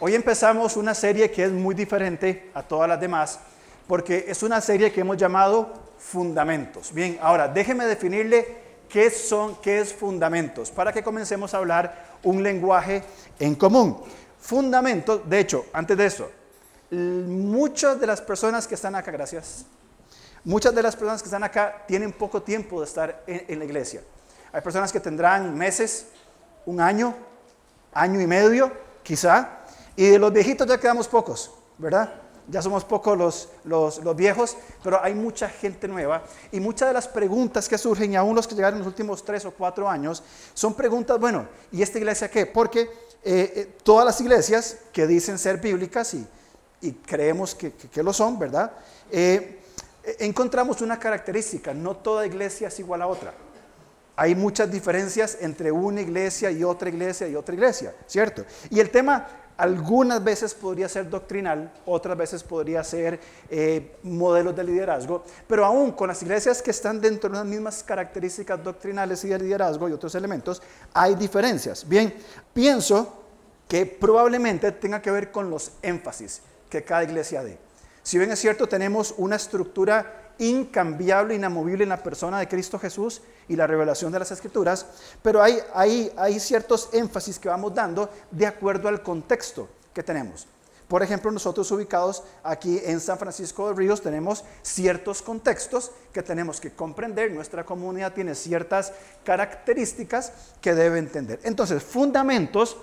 Hoy empezamos una serie que es muy diferente a todas las demás, porque es una serie que hemos llamado Fundamentos. Bien, ahora déjeme definirle qué son, qué es fundamentos, para que comencemos a hablar un lenguaje en común. Fundamentos, de hecho, antes de eso, muchas de las personas que están acá, gracias, muchas de las personas que están acá tienen poco tiempo de estar en, la iglesia. Hay personas que tendrán meses, un año, año y medio, quizá, y de los viejitos ya quedamos pocos, ¿verdad? Ya somos pocos los, los, los, viejos, pero hay mucha gente nueva y muchas de las preguntas que surgen, y aún los que llegaron en los últimos tres o cuatro años, son preguntas, bueno, ¿y esta iglesia qué? Porque eh, eh, todas las iglesias que dicen ser bíblicas y, y creemos que, que, lo son, ¿verdad? Eh, encontramos una característica, no toda iglesia es igual a otra. Hay muchas diferencias entre una iglesia y otra iglesia y otra iglesia, ¿cierto? Y el tema algunas veces podría ser doctrinal, otras veces podría ser eh, modelos de liderazgo, pero aún con las iglesias que están dentro de las mismas características doctrinales y de liderazgo y otros elementos, hay diferencias. Bien, pienso que probablemente tenga que ver con los énfasis que cada iglesia dé. Si bien es cierto, tenemos una estructura incambiable, inamovible en la persona de Cristo Jesús y la revelación de las Escrituras, pero hay, hay, hay ciertos énfasis que vamos dando de acuerdo al contexto que tenemos. Por ejemplo, nosotros ubicados aquí en San Francisco de Ríos tenemos ciertos contextos que tenemos que comprender. Nuestra comunidad tiene ciertas características que debe entender. Entonces, Fundamentos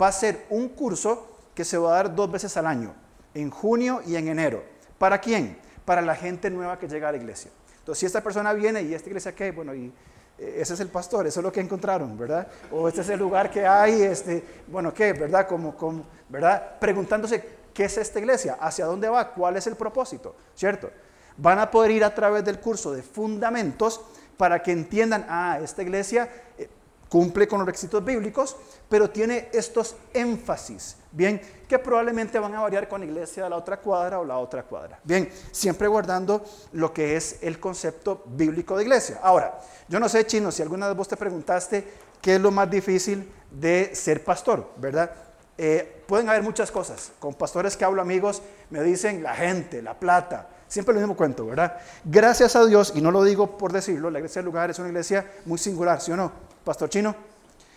va a ser un curso que se va a dar dos veces al año, en junio y en enero. ¿Para quién? Para la gente nueva que llega a la iglesia. Entonces, si esta persona viene y esta iglesia, ¿qué? Bueno, y eh, ese es el pastor, eso es lo que encontraron, ¿verdad? O este es el lugar que hay, este, bueno, ¿qué? ¿Verdad? Como, como, ¿verdad? Preguntándose, ¿qué es esta iglesia? ¿Hacia dónde va? ¿Cuál es el propósito? ¿Cierto? Van a poder ir a través del curso de fundamentos para que entiendan, ah, esta iglesia eh, cumple con los requisitos bíblicos, pero tiene estos énfasis, bien, que probablemente van a variar con la iglesia de la otra cuadra o la otra cuadra. Bien, siempre guardando lo que es el concepto bíblico de iglesia. Ahora, yo no sé, chino, si alguna vez vos te preguntaste qué es lo más difícil de ser pastor, ¿verdad? Eh, pueden haber muchas cosas. Con pastores que hablo amigos me dicen la gente, la plata, siempre lo mismo cuento, ¿verdad? Gracias a Dios, y no lo digo por decirlo, la iglesia del lugar es una iglesia muy singular, ¿sí o no? Pastor Chino,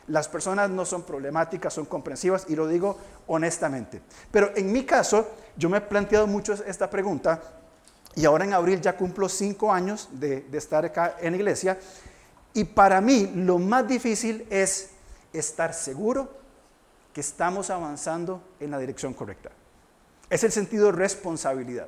las personas no son problemáticas, son comprensivas y lo digo honestamente. Pero en mi caso, yo me he planteado mucho esta pregunta y ahora en abril ya cumplo cinco años de, estar acá en iglesia y para mí lo más difícil es estar seguro que estamos avanzando en la dirección correcta. Es el sentido de responsabilidad.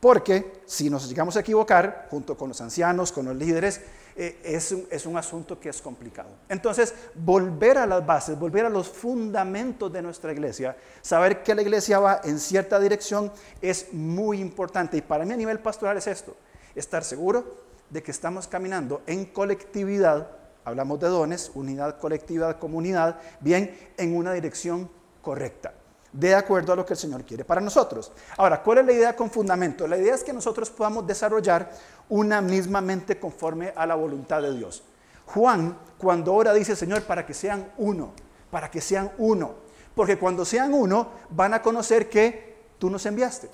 Porque si nos llegamos a equivocar, junto con los ancianos, con los líderes, eh, es, un, es, un, asunto que es complicado. Entonces, volver a las bases, volver a los fundamentos de nuestra iglesia, saber que la iglesia va en cierta dirección es muy importante. Y para mí a nivel pastoral es esto, estar seguro de que estamos caminando en colectividad, hablamos de dones, unidad, colectividad, comunidad, bien, en una dirección correcta de acuerdo a lo que el Señor quiere para nosotros. Ahora, ¿cuál es la idea con fundamento? La idea es que nosotros podamos desarrollar una misma mente conforme a la voluntad de Dios. Juan, cuando ora, dice, Señor, para que sean uno, para que sean uno. Porque cuando sean uno, van a conocer que tú nos enviaste.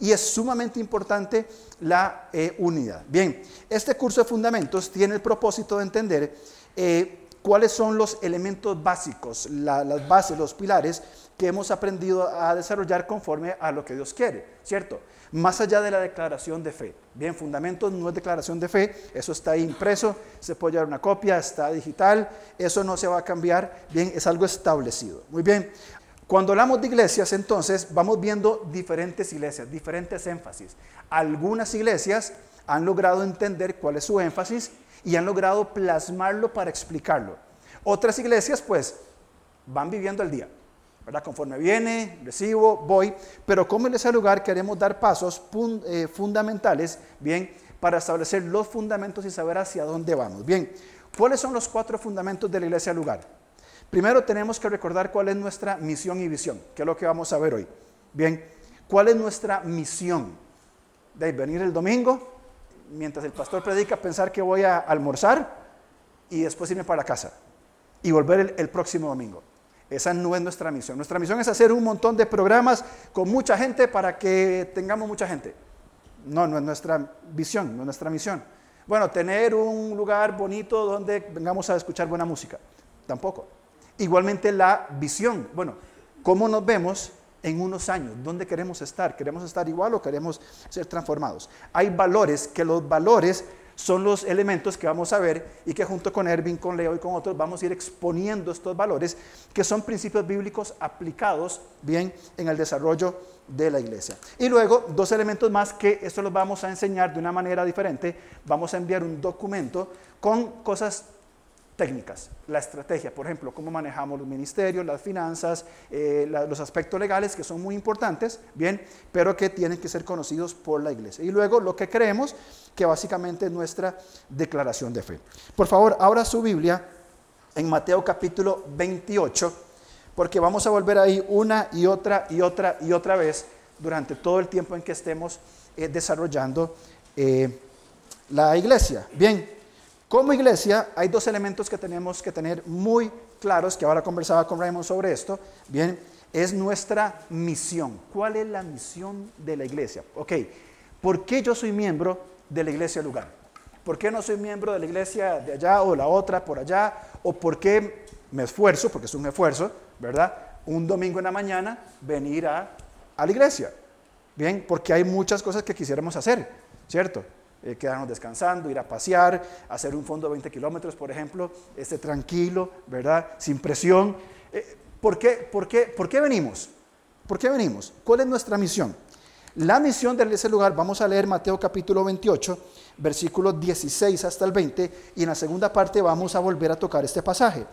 Y es sumamente importante la eh, unidad. Bien, este curso de fundamentos tiene el propósito de entender eh, cuáles son los elementos básicos, las bases, los pilares que hemos aprendido a desarrollar conforme a lo que Dios quiere, ¿cierto? Más allá de la declaración de fe. Bien, fundamentos no es declaración de fe, eso está ahí impreso, se puede llevar una copia, está digital, eso no se va a cambiar, bien, es algo establecido. Muy bien, cuando hablamos de iglesias, entonces vamos viendo diferentes iglesias, diferentes énfasis. Algunas iglesias han logrado entender cuál es su énfasis y han logrado plasmarlo para explicarlo. Otras iglesias, pues, van viviendo el día. ¿Verdad? Conforme viene, recibo, voy, pero como en ese lugar queremos dar pasos eh, fundamentales, bien, para establecer los fundamentos y saber hacia dónde vamos. Bien, ¿cuáles son los cuatro fundamentos de la iglesia lugar? Primero tenemos que recordar cuál es nuestra misión y visión, que es lo que vamos a ver hoy. Bien, ¿cuál es nuestra misión? De venir el domingo, mientras el pastor predica, pensar que voy a almorzar y después irme para casa y volver el próximo domingo. Esa no es nuestra misión. Nuestra misión es hacer un montón de programas con mucha gente para que tengamos mucha gente. No, no es nuestra visión, no es nuestra misión. Bueno, tener un lugar bonito donde vengamos a escuchar buena música. Tampoco. Igualmente la visión. Bueno, ¿cómo nos vemos en unos años? ¿Dónde queremos estar? ¿Queremos estar igual o queremos ser transformados? Hay valores que los valores son los elementos que vamos a ver y que junto con Ervin, con Leo y con otros vamos a ir exponiendo estos valores que son principios bíblicos aplicados bien en el desarrollo de la iglesia. Y luego dos elementos más que esto los vamos a enseñar de una manera diferente. Vamos a enviar un documento con cosas técnicas, la estrategia, por ejemplo, cómo manejamos los ministerios, las finanzas, eh, los aspectos legales que son muy importantes, bien, pero que tienen que ser conocidos por la iglesia. Y luego lo que creemos, que básicamente es nuestra declaración de fe. Por favor, abra su Biblia en Mateo capítulo 28, porque vamos a volver ahí una y otra y otra y otra vez durante todo el tiempo en que estemos eh, desarrollando eh, la iglesia. Bien, como iglesia hay dos elementos que tenemos que tener muy claros, que ahora conversaba con Raymond sobre esto, bien, es nuestra misión. ¿Cuál es la misión de la iglesia? Ok, ¿por qué yo soy miembro de la iglesia lugar? ¿Por qué no soy miembro de la iglesia de allá o la otra por allá? ¿O por qué me esfuerzo, porque es un esfuerzo, ¿verdad? Un domingo en la mañana venir a, la iglesia. Bien, porque hay muchas cosas que quisiéramos hacer, ¿cierto? Eh, quedarnos descansando, ir a pasear, hacer un fondo de 20 kilómetros, por ejemplo, este, tranquilo, ¿verdad? Sin presión. Eh, ¿por, qué, por, qué, ¿Por qué venimos? ¿Por qué venimos? ¿Cuál es nuestra misión? La misión de ese lugar, vamos a leer Mateo capítulo 28, versículos 16 hasta el 20, y en la segunda parte vamos a volver a tocar este pasaje.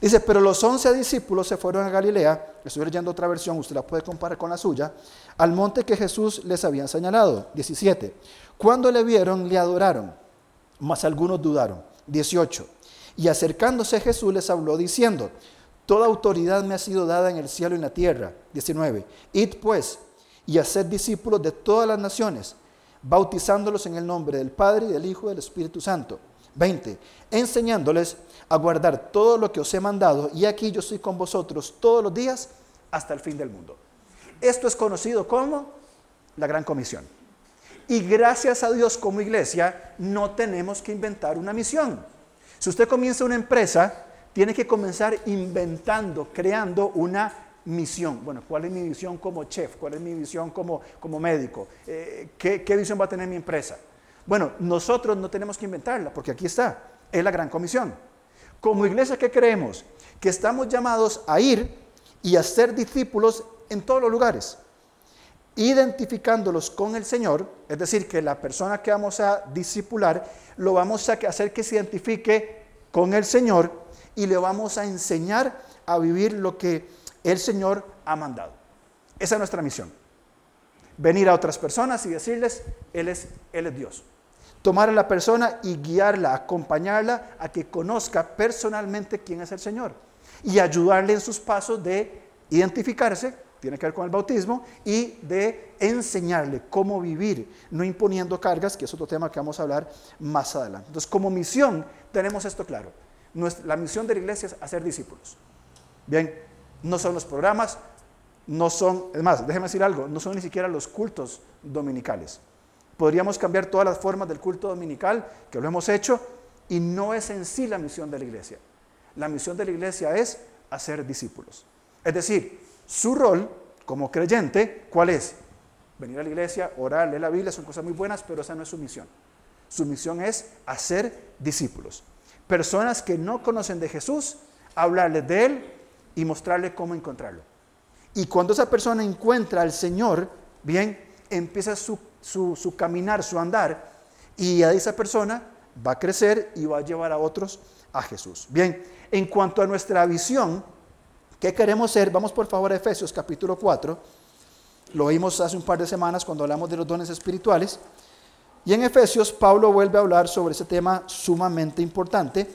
Dice, pero los once discípulos se fueron a Galilea, estoy leyendo otra versión, usted la puede comparar con la suya, al monte que Jesús les había señalado. 17. Cuando le vieron, le adoraron, mas algunos dudaron. 18. Y acercándose Jesús les habló diciendo, Toda autoridad me ha sido dada en el cielo y en la tierra. 19. Id pues y haced discípulos de todas las naciones, bautizándolos en el nombre del Padre y del Hijo y del Espíritu Santo. 20. Enseñándoles a guardar todo lo que os he mandado, y aquí yo estoy con vosotros todos los días hasta el fin del mundo. Esto es conocido como la Gran Comisión. Y gracias a Dios como iglesia no tenemos que inventar una misión. Si usted comienza una empresa, tiene que comenzar inventando, creando una misión. Bueno, ¿cuál es mi visión como chef? ¿Cuál es mi visión como, como médico? Eh, ¿qué, ¿Qué visión va a tener mi empresa? Bueno, nosotros no tenemos que inventarla, porque aquí está, es la gran comisión. Como iglesia, ¿qué creemos? Que estamos llamados a ir y a ser discípulos en todos los lugares, identificándolos con el Señor, es decir, que la persona que vamos a discipular lo vamos a hacer que se identifique con el Señor y le vamos a enseñar a vivir lo que el Señor ha mandado. Esa es nuestra misión. Venir a otras personas y decirles, Él es, Él es Dios tomar a la persona y guiarla, acompañarla a que conozca personalmente quién es el Señor y ayudarle en sus pasos de identificarse, tiene que ver con el bautismo, y de enseñarle cómo vivir, no imponiendo cargas, que es otro tema que vamos a hablar más adelante. Entonces, como misión, tenemos esto claro. la misión de la iglesia es hacer discípulos. Bien, no son los programas, no son, es más, déjeme decir algo, no son ni siquiera los cultos dominicales. Podríamos cambiar todas las formas del culto dominical, que lo hemos hecho, y no es en sí la misión de la iglesia. La misión de la iglesia es hacer discípulos. Es decir, su rol como creyente, ¿cuál es? Venir a la iglesia, orar, leer la Biblia, son cosas muy buenas, pero esa no es su misión. Su misión es hacer discípulos. Personas que no conocen de Jesús, hablarles de Él y mostrarles cómo encontrarlo. Y cuando esa persona encuentra al Señor, bien, empieza su su, caminar, su andar, y a esa persona va a crecer y va a llevar a otros a Jesús. Bien, en cuanto a nuestra visión, ¿qué queremos ser? Vamos por favor a Efesios capítulo 4. Lo vimos hace un par de semanas cuando hablamos de los dones espirituales. Y en Efesios Pablo vuelve a hablar sobre ese tema sumamente importante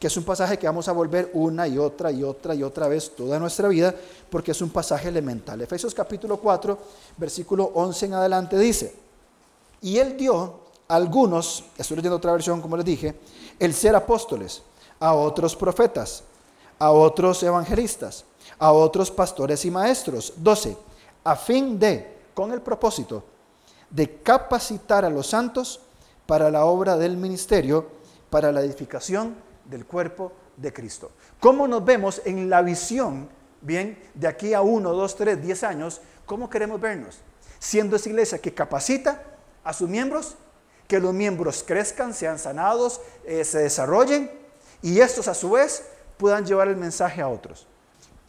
que es un pasaje que vamos a volver una y otra y otra y otra vez toda nuestra vida, porque es un pasaje elemental. Efesios capítulo 4, versículo 11 en adelante dice, y él dio a algunos, estoy leyendo otra versión como les dije, el ser apóstoles, a otros profetas, a otros evangelistas, a otros pastores y maestros. 12. A fin de, con el propósito de capacitar a los santos para la obra del ministerio, para la edificación del cuerpo de Cristo. ¿Cómo nos vemos en la visión, bien, de aquí a 1, 2, 3, 10 años? ¿Cómo queremos vernos? Siendo esa iglesia que capacita a sus miembros, que los miembros crezcan, sean sanados, eh, se desarrollen y estos a su vez puedan llevar el mensaje a otros.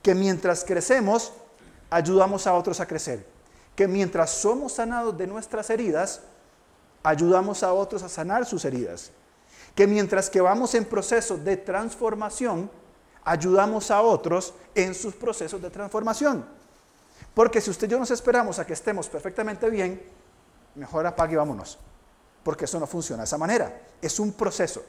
Que mientras crecemos, ayudamos a otros a crecer. Que mientras somos sanados de nuestras heridas, ayudamos a otros a sanar sus heridas. Que mientras que vamos en proceso de transformación, ayudamos a otros en sus procesos de transformación. Porque si usted y yo nos esperamos a que estemos perfectamente bien, mejor apague y vámonos. Porque eso no funciona de esa manera. Es un proceso.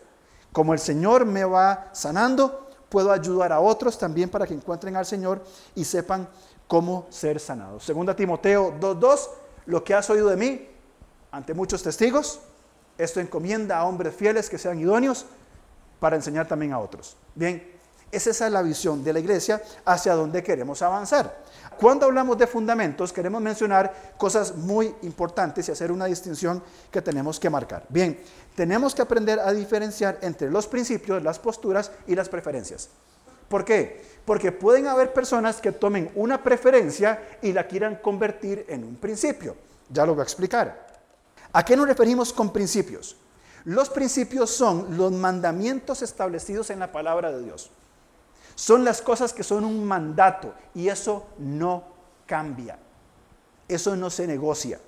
Como el Señor me va sanando, puedo ayudar a otros también para que encuentren al Señor y sepan cómo ser sanados. Segunda Timoteo 2.2, lo que has oído de mí ante muchos testigos, esto encomienda a hombres fieles que sean idóneos para enseñar también a otros. Bien, esa es la visión de la iglesia hacia donde queremos avanzar. Cuando hablamos de fundamentos, queremos mencionar cosas muy importantes y hacer una distinción que tenemos que marcar. Bien, tenemos que aprender a diferenciar entre los principios, las posturas y las preferencias. ¿Por qué? Porque pueden haber personas que tomen una preferencia y la quieran convertir en un principio. Ya lo voy a explicar. ¿A qué nos referimos con principios? Los principios son los mandamientos establecidos en la palabra de Dios. Son las cosas que son un mandato y eso no cambia. Eso no se negocia.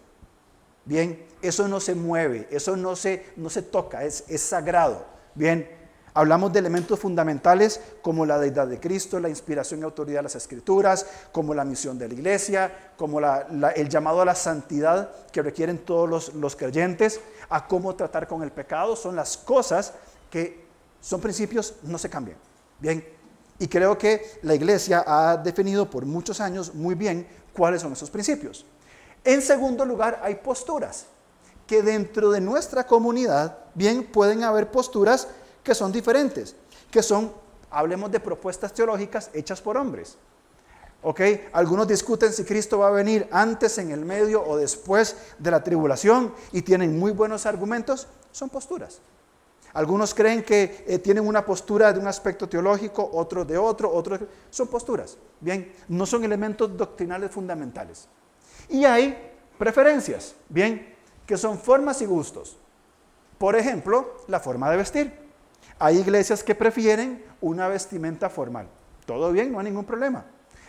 Bien, eso no se mueve, eso no se, no se toca, es, es sagrado. Bien, hablamos de elementos fundamentales como la deidad de Cristo, la inspiración y autoridad de las escrituras, como la misión de la iglesia, como el llamado a la santidad que requieren todos los, los creyentes, a cómo tratar con el pecado. Son las cosas que son principios, no se cambian. Bien, y creo que la iglesia ha definido por muchos años muy bien cuáles son esos principios. En segundo lugar, hay posturas, que dentro de nuestra comunidad, bien, pueden haber posturas que son diferentes, que son, hablemos de propuestas teológicas hechas por hombres. ¿Ok? Algunos discuten si Cristo va a venir antes, en el medio o después de la tribulación y tienen muy buenos argumentos, son posturas. Algunos creen que eh, tienen una postura de un aspecto teológico, otros de otro, otros son posturas. Bien, no son elementos doctrinales fundamentales. Y hay preferencias, bien, que son formas y gustos. Por ejemplo, la forma de vestir. Hay iglesias que prefieren una vestimenta formal. Todo bien, no hay ningún problema.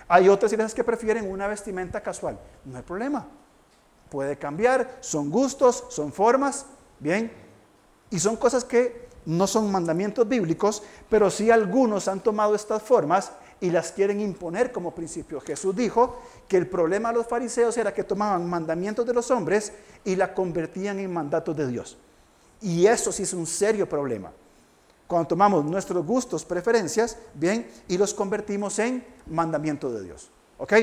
Hay otras iglesias que prefieren una vestimenta casual. No hay problema. Puede cambiar, son gustos, son formas, bien, y son cosas que no son mandamientos bíblicos, pero sí algunos han tomado estas formas y las quieren imponer como principio. Jesús dijo que el problema de los fariseos era que tomaban mandamientos de los hombres y la convertían en mandatos de Dios. Y eso sí es un serio problema. Cuando tomamos nuestros gustos, preferencias, bien, y los convertimos en mandamientos de Dios. ¿Ok?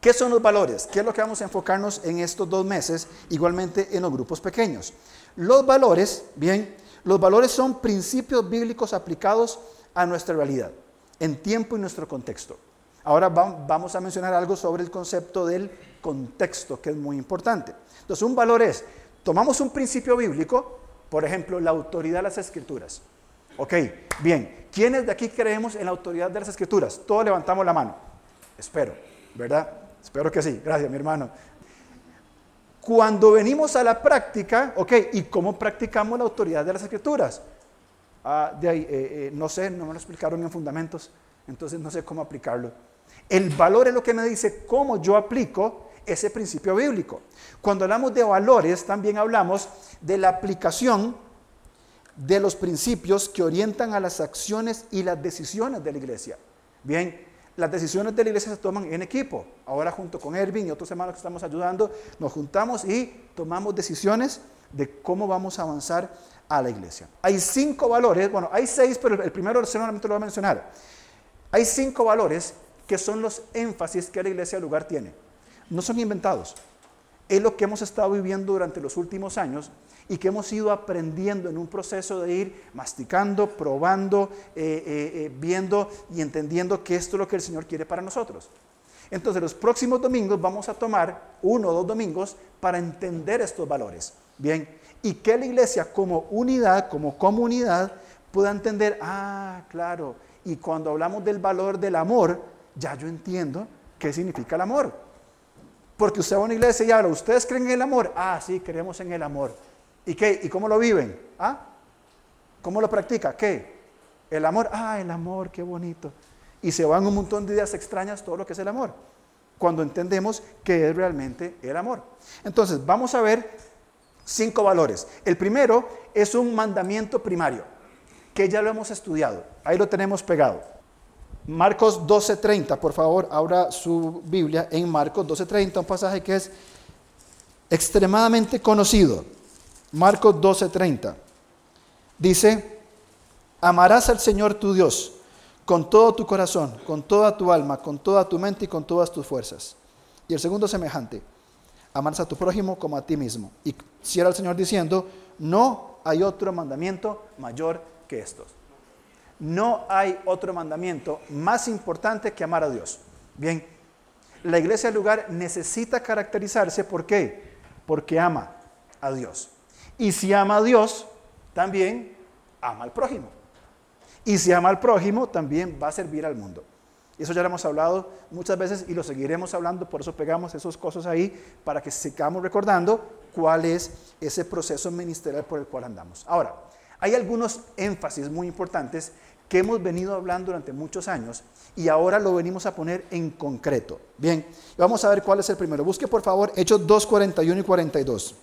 ¿Qué son los valores? ¿Qué es lo que vamos a enfocarnos en estos dos meses? Igualmente en los grupos pequeños. Los valores, bien, los valores son principios bíblicos aplicados a nuestra realidad, en tiempo y nuestro contexto. Ahora vamos a mencionar algo sobre el concepto del contexto, que es muy importante. Entonces, un valor es, tomamos un principio bíblico, por ejemplo, la autoridad de las escrituras. Ok, bien, ¿quiénes de aquí creemos en la autoridad de las escrituras? Todos levantamos la mano. Espero, ¿verdad? Espero que sí. Gracias, mi hermano. Cuando venimos a la práctica, ok, ¿y cómo practicamos la autoridad de las escrituras? Ah, de ahí, eh, eh, no sé, no me lo explicaron en fundamentos, entonces no sé cómo aplicarlo. El valor es lo que me dice cómo yo aplico ese principio bíblico. Cuando hablamos de valores, también hablamos de la aplicación de los principios que orientan a las acciones y las decisiones de la iglesia. Bien, las decisiones de la iglesia se toman en equipo. Ahora junto con Ervin y otros hermanos que estamos ayudando, nos juntamos y tomamos decisiones de cómo vamos a avanzar a la iglesia. Hay cinco valores, bueno, hay seis, pero el primero solamente lo voy a mencionar. Hay cinco valores que son los énfasis que la iglesia lugar tiene. No son inventados. Es lo que hemos estado viviendo durante los últimos años y que hemos ido aprendiendo en un proceso de ir masticando, probando, eh, eh, eh, viendo y entendiendo que esto es lo que el Señor quiere para nosotros. Entonces los próximos domingos vamos a tomar uno o dos domingos para entender estos valores. Bien, y que la iglesia como unidad, como comunidad, pueda entender, ah, claro, y cuando hablamos del valor del amor, ya yo entiendo qué significa el amor. Porque usted va a una iglesia y habla, ¿ustedes creen en el amor? Ah, sí, creemos en el amor. ¿Y qué? ¿Y cómo lo viven? ¿Ah? ¿Cómo lo practica? ¿Qué? El amor, ah, el amor, qué bonito. Y se van un montón de ideas extrañas todo lo que es el amor. Cuando entendemos que es realmente el amor. Entonces, vamos a ver cinco valores. El primero es un mandamiento primario, que ya lo hemos estudiado. Ahí lo tenemos pegado. Marcos 12:30, por favor, abra su Biblia en Marcos 12:30, un pasaje que es extremadamente conocido. Marcos 12:30. Dice, amarás al Señor tu Dios con todo tu corazón, con toda tu alma, con toda tu mente y con todas tus fuerzas. Y el segundo semejante, amarás a tu prójimo como a ti mismo. Y cierra el Señor diciendo, no hay otro mandamiento mayor que estos. No hay otro mandamiento más importante que amar a Dios. Bien, la iglesia del lugar necesita caracterizarse, ¿por qué? Porque ama a Dios. Y si ama a Dios, también ama al prójimo. Y si ama al prójimo, también va a servir al mundo. Eso ya lo hemos hablado muchas veces y lo seguiremos hablando, por eso pegamos esas cosas ahí, para que sigamos recordando cuál es ese proceso ministerial por el cual andamos. Ahora, hay algunos énfasis muy importantes que hemos venido hablando durante muchos años y ahora lo venimos a poner en concreto. Bien, vamos a ver cuál es el primero. Busque por favor Hechos 2, 41 y 42,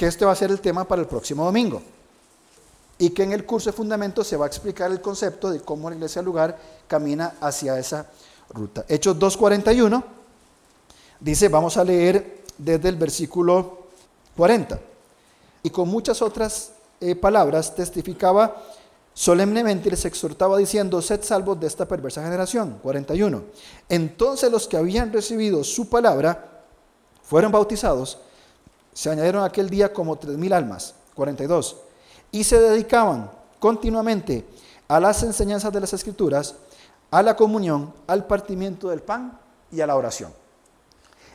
que este va a ser el tema para el próximo domingo. Y que en el curso de fundamentos se va a explicar el concepto de cómo la iglesia lugar camina hacia esa ruta. Hechos 2, 41 dice, vamos a leer desde el versículo 40. Y con muchas otras eh, palabras testificaba Solemnemente les exhortaba diciendo, sed salvos de esta perversa generación. 41. Entonces los que habían recibido su palabra fueron bautizados, se añadieron aquel día como tres mil almas. 42. Y se dedicaban continuamente a las enseñanzas de las escrituras, a la comunión, al partimiento del pan y a la oración.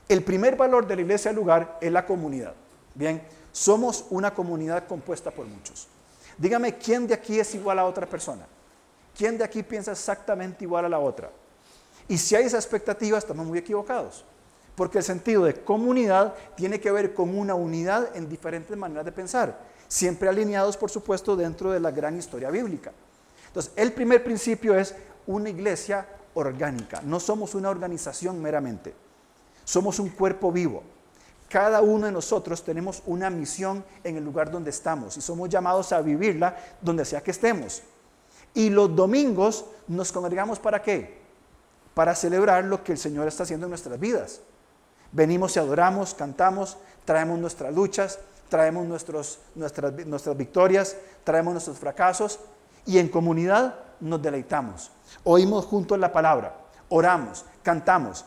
El primer valor de la iglesia del lugar es la comunidad. Bien, somos una comunidad compuesta por muchos. Dígame, ¿quién de aquí es igual a otra persona? ¿Quién de aquí piensa exactamente igual a la otra? Y si hay esa expectativa, estamos muy equivocados. Porque el sentido de comunidad tiene que ver con una unidad en diferentes maneras de pensar, siempre alineados, por supuesto, dentro de la gran historia bíblica. Entonces, el primer principio es una iglesia orgánica. No somos una organización meramente. Somos un cuerpo vivo. Cada uno de nosotros tenemos una misión en el lugar donde estamos y somos llamados a vivirla donde sea que estemos. Y los domingos nos congregamos para qué? Para celebrar lo que el Señor está haciendo en nuestras vidas. Venimos y adoramos, cantamos, traemos nuestras luchas, traemos nuestras, nuestras victorias, traemos nuestros fracasos y en comunidad nos deleitamos. Oímos juntos la palabra, oramos, cantamos,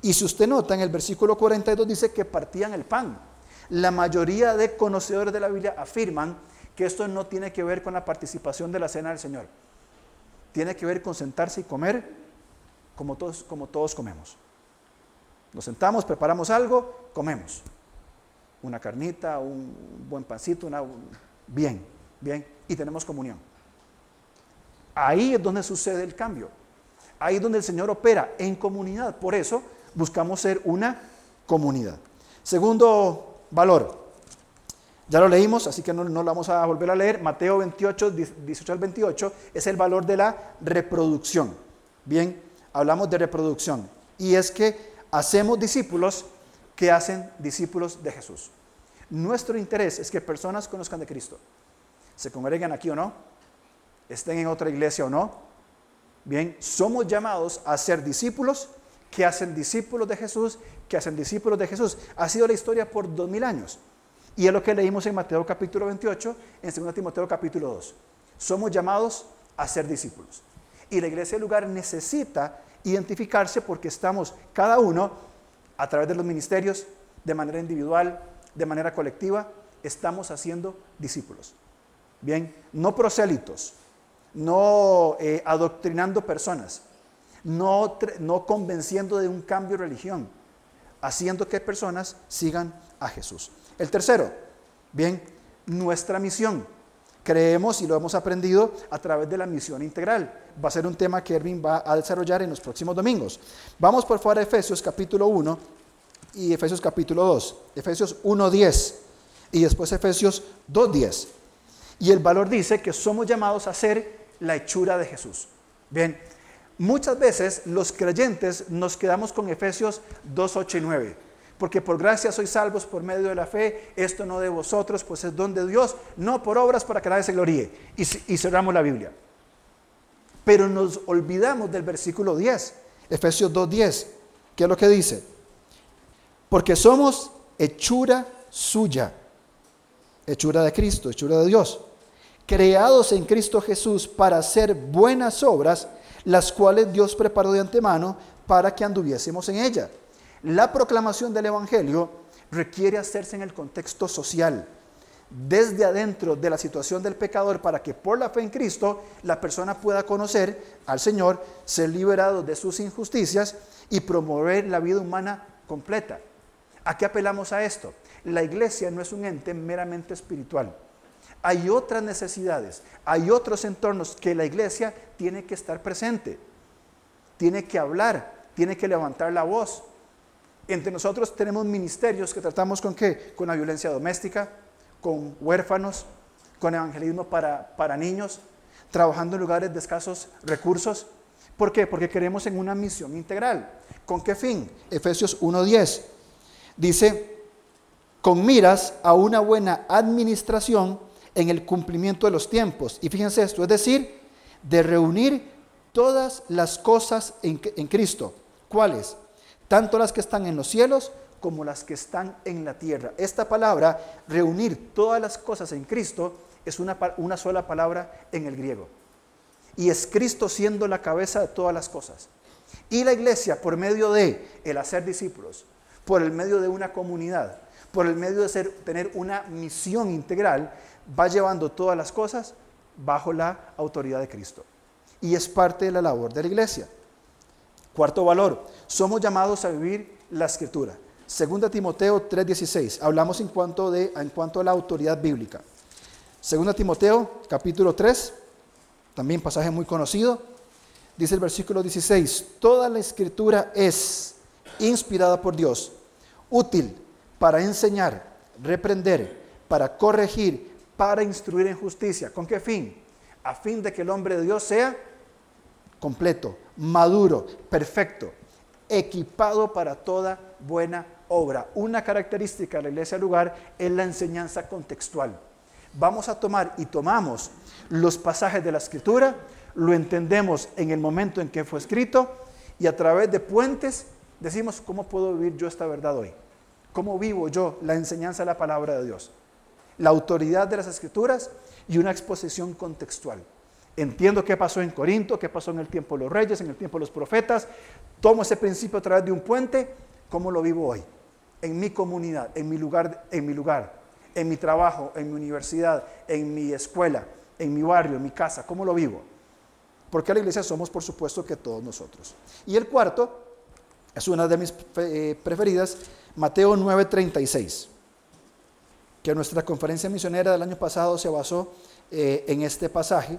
y si usted nota, en el versículo 42 dice que partían el pan. La mayoría de conocedores de la Biblia afirman que esto no tiene que ver con la participación de la cena del Señor. Tiene que ver con sentarse y comer como todos, como todos comemos. Nos sentamos, preparamos algo, comemos. Una carnita, un buen pancito, una, bien, bien, y tenemos comunión. Ahí es donde sucede el cambio. Ahí es donde el Señor opera en comunidad. Por eso buscamos ser una comunidad. Segundo valor. Ya lo leímos, así que no, lo vamos a volver a leer. Mateo 28, 18 al 28 es el valor de la reproducción. Bien, hablamos de reproducción. Y es que hacemos discípulos que hacen discípulos de Jesús. Nuestro interés es que personas conozcan de Cristo. Se congreguen aquí o no, estén en otra iglesia o no. Bien, somos llamados a ser discípulos que hacen discípulos de Jesús, que hacen discípulos de Jesús. Ha sido la historia por dos mil años. Y es lo que leímos en Mateo capítulo 28, en 2 Timoteo capítulo 2. Somos llamados a ser discípulos. Y la iglesia del lugar necesita identificarse porque estamos cada uno a través de los ministerios, de manera individual, de manera colectiva, estamos haciendo discípulos. Bien, no prosélitos, no eh, adoctrinando personas, no, no convenciendo de un cambio de religión, haciendo que personas sigan a Jesús. El tercero, bien, nuestra misión. Creemos y lo hemos aprendido a través de la misión integral. Va a ser un tema que Erwin va a desarrollar en los próximos domingos. Vamos por fuera a Efesios capítulo 1 y Efesios capítulo 2. Efesios 1.10 y después Efesios 2.10. Y el valor dice que somos llamados a ser la hechura de Jesús. Bien, muchas veces los creyentes nos quedamos con Efesios 2, 8 y 9. Porque por gracia sois salvos por medio de la fe, esto no de vosotros, pues es don de Dios, no por obras para que nadie se gloríe. Y, cerramos la Biblia. Pero nos olvidamos del versículo 10, Efesios 2, 10. ¿Qué es lo que dice? Porque somos hechura suya, hechura de Cristo, hechura de Dios creados en Cristo Jesús para hacer buenas obras, las cuales Dios preparó de antemano para que anduviésemos en ella. La proclamación del Evangelio requiere hacerse en el contexto social, desde adentro de la situación del pecador, para que por la fe en Cristo la persona pueda conocer al Señor, ser liberado de sus injusticias y promover la vida humana completa. ¿A qué apelamos a esto? La iglesia no es un ente meramente espiritual hay otras necesidades, hay otros entornos que la iglesia tiene que estar presente, tiene que hablar, tiene que levantar la voz. Entre nosotros tenemos ministerios que tratamos con qué? Con la violencia doméstica, con huérfanos, con evangelismo para, para niños, trabajando en lugares de escasos recursos. ¿Por qué? Porque queremos en una misión integral. ¿Con qué fin? Efesios 1.10 dice, con miras a una buena administración en el cumplimiento de los tiempos. Y fíjense esto, es decir, de reunir todas las cosas en, Cristo. ¿Cuáles? Tanto las que están en los cielos como las que están en la tierra. Esta palabra, reunir todas las cosas en Cristo, es una, sola palabra en el griego. Y es Cristo siendo la cabeza de todas las cosas. Y la iglesia, por medio de el hacer discípulos, por el medio de una comunidad, por el medio de ser, tener una misión integral, va llevando todas las cosas bajo la autoridad de Cristo. Y es parte de la labor de la iglesia. Cuarto valor, somos llamados a vivir la escritura. Segunda Timoteo 3:16, hablamos en cuanto, a la autoridad bíblica. Segunda Timoteo capítulo 3, también pasaje muy conocido, dice el versículo 16, toda la escritura es inspirada por Dios, útil para enseñar, reprender, para corregir, para instruir en justicia. ¿Con qué fin? A fin de que el hombre de Dios sea completo, maduro, perfecto, equipado para toda buena obra. Una característica de la iglesia lugar es la enseñanza contextual. Vamos a tomar y tomamos los pasajes de la escritura, lo entendemos en el momento en que fue escrito y a través de puentes decimos, ¿cómo puedo vivir yo esta verdad hoy? ¿Cómo vivo yo la enseñanza de la palabra de Dios? la autoridad de las escrituras y una exposición contextual. Entiendo qué pasó en Corinto, qué pasó en el tiempo de los reyes, en el tiempo de los profetas. Tomo ese principio a través de un puente, ¿cómo lo vivo hoy? En mi comunidad, en mi lugar, en mi lugar, en mi trabajo, en mi universidad, en mi escuela, en mi barrio, en mi casa, ¿cómo lo vivo? Porque la iglesia somos, por supuesto, que todos nosotros. Y el cuarto es una de mis eh, preferidas, Mateo 9:36 que nuestra conferencia misionera del año pasado se basó eh, en este pasaje,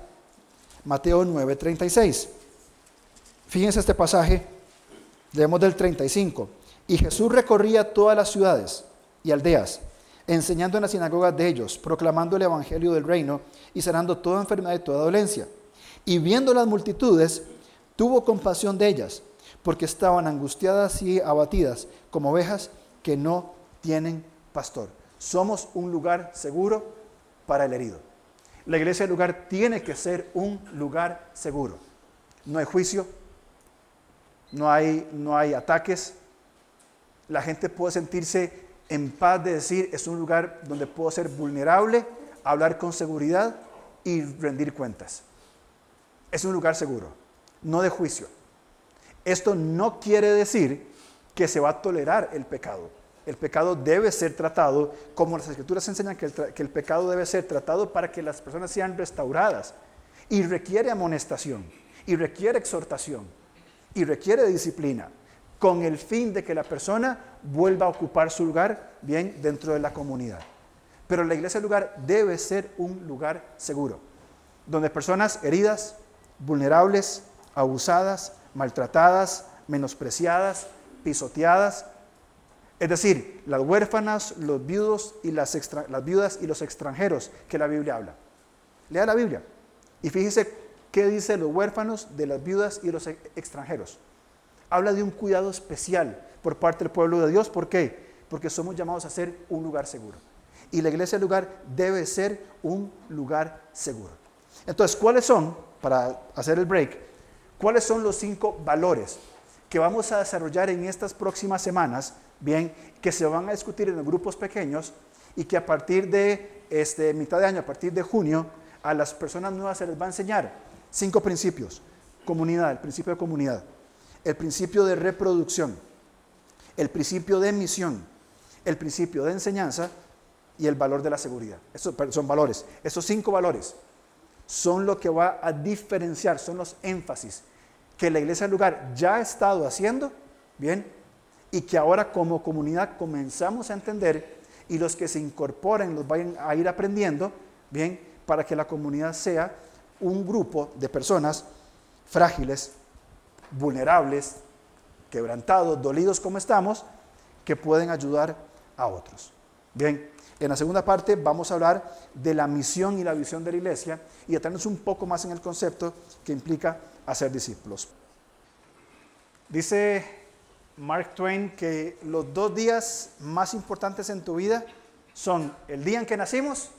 Mateo 9:36. Fíjense este pasaje, leemos del 35. Y Jesús recorría todas las ciudades y aldeas, enseñando en las sinagogas de ellos, proclamando el evangelio del reino y sanando toda enfermedad y toda dolencia. Y viendo las multitudes, tuvo compasión de ellas, porque estaban angustiadas y abatidas como ovejas que no tienen pastor. Somos un lugar seguro para el herido. La iglesia del lugar tiene que ser un lugar seguro. No hay juicio, no hay, no hay ataques. La gente puede sentirse en paz de decir, es un lugar donde puedo ser vulnerable, hablar con seguridad y rendir cuentas. Es un lugar seguro, no de juicio. Esto no quiere decir que se va a tolerar el pecado. El pecado debe ser tratado, como las escrituras enseñan que el, pecado debe ser tratado para que las personas sean restauradas. Y requiere amonestación, y requiere exhortación, y requiere disciplina, con el fin de que la persona vuelva a ocupar su lugar bien dentro de la comunidad. Pero la iglesia lugar debe ser un lugar seguro, donde personas heridas, vulnerables, abusadas, maltratadas, menospreciadas, pisoteadas, es decir, las huérfanas, los viudos y las, las viudas y los extranjeros que la Biblia habla. Lea la Biblia y fíjese qué dice los huérfanos, de las viudas y los extranjeros. Habla de un cuidado especial por parte del pueblo de Dios. ¿Por qué? Porque somos llamados a ser un lugar seguro. Y la iglesia lugar debe ser un lugar seguro. Entonces, ¿cuáles son, para hacer el break, cuáles son los cinco valores que vamos a desarrollar en estas próximas semanas bien, que se van a discutir en grupos pequeños y que a partir de este, mitad de año, a partir de junio, a las personas nuevas se les va a enseñar cinco principios. Comunidad, el principio de comunidad, el principio de reproducción, el principio de misión, el principio de enseñanza y el valor de la seguridad. Estos son valores. Esos cinco valores son lo que va a diferenciar, son los énfasis que la iglesia del lugar ya ha estado haciendo, bien, y que ahora como comunidad comenzamos a entender y los que se incorporen los vayan a ir aprendiendo, bien, para que la comunidad sea un grupo de personas frágiles, vulnerables, quebrantados, dolidos como estamos, que pueden ayudar a otros. Bien, en la segunda parte vamos a hablar de la misión y la visión de la iglesia y atarnos un poco más en el concepto que implica hacer discípulos. Dice Mark Twain que los dos días más importantes en tu vida son el día en que nacimos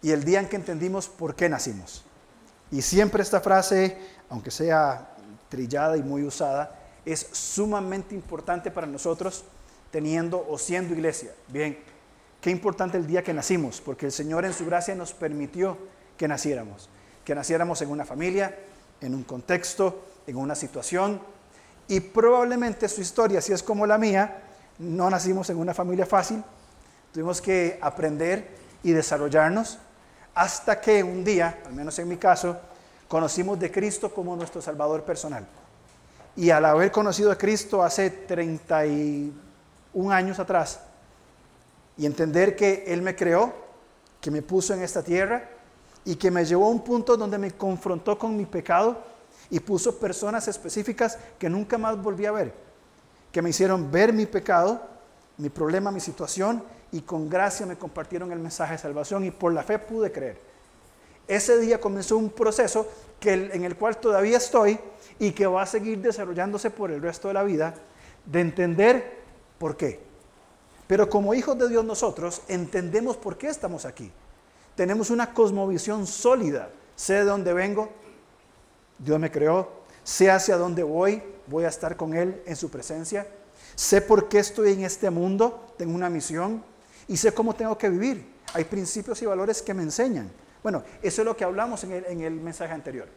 y el día en que entendimos por qué nacimos. Y siempre esta frase, aunque sea trillada y muy usada, es sumamente importante para nosotros teniendo o siendo iglesia. Bien, qué importante el día que nacimos, porque el Señor en su gracia nos permitió que naciéramos, que naciéramos en una familia, en un contexto, en una situación, y probablemente su historia, si es como la mía, no nacimos en una familia fácil, tuvimos que aprender y desarrollarnos hasta que un día, al menos en mi caso, conocimos de Cristo como nuestro Salvador personal. Y al haber conocido a Cristo hace 31 años atrás y entender que Él me creó, que me puso en esta tierra y que me llevó a un punto donde me confrontó con mi pecado, y puso personas específicas que nunca más volví a ver, que me hicieron ver mi pecado, mi problema, mi situación y con gracia me compartieron el mensaje de salvación y por la fe pude creer. Ese día comenzó un proceso que, en el cual todavía estoy y que va a seguir desarrollándose por el resto de la vida, de entender por qué. Pero como hijos de Dios nosotros entendemos por qué estamos aquí. Tenemos una cosmovisión sólida. Sé de dónde vengo, Dios me creó, sé hacia dónde voy, voy a estar con Él en su presencia, sé por qué estoy en este mundo, tengo una misión y sé cómo tengo que vivir. Hay principios y valores que me enseñan. Bueno, eso es lo que hablamos en el, mensaje anterior.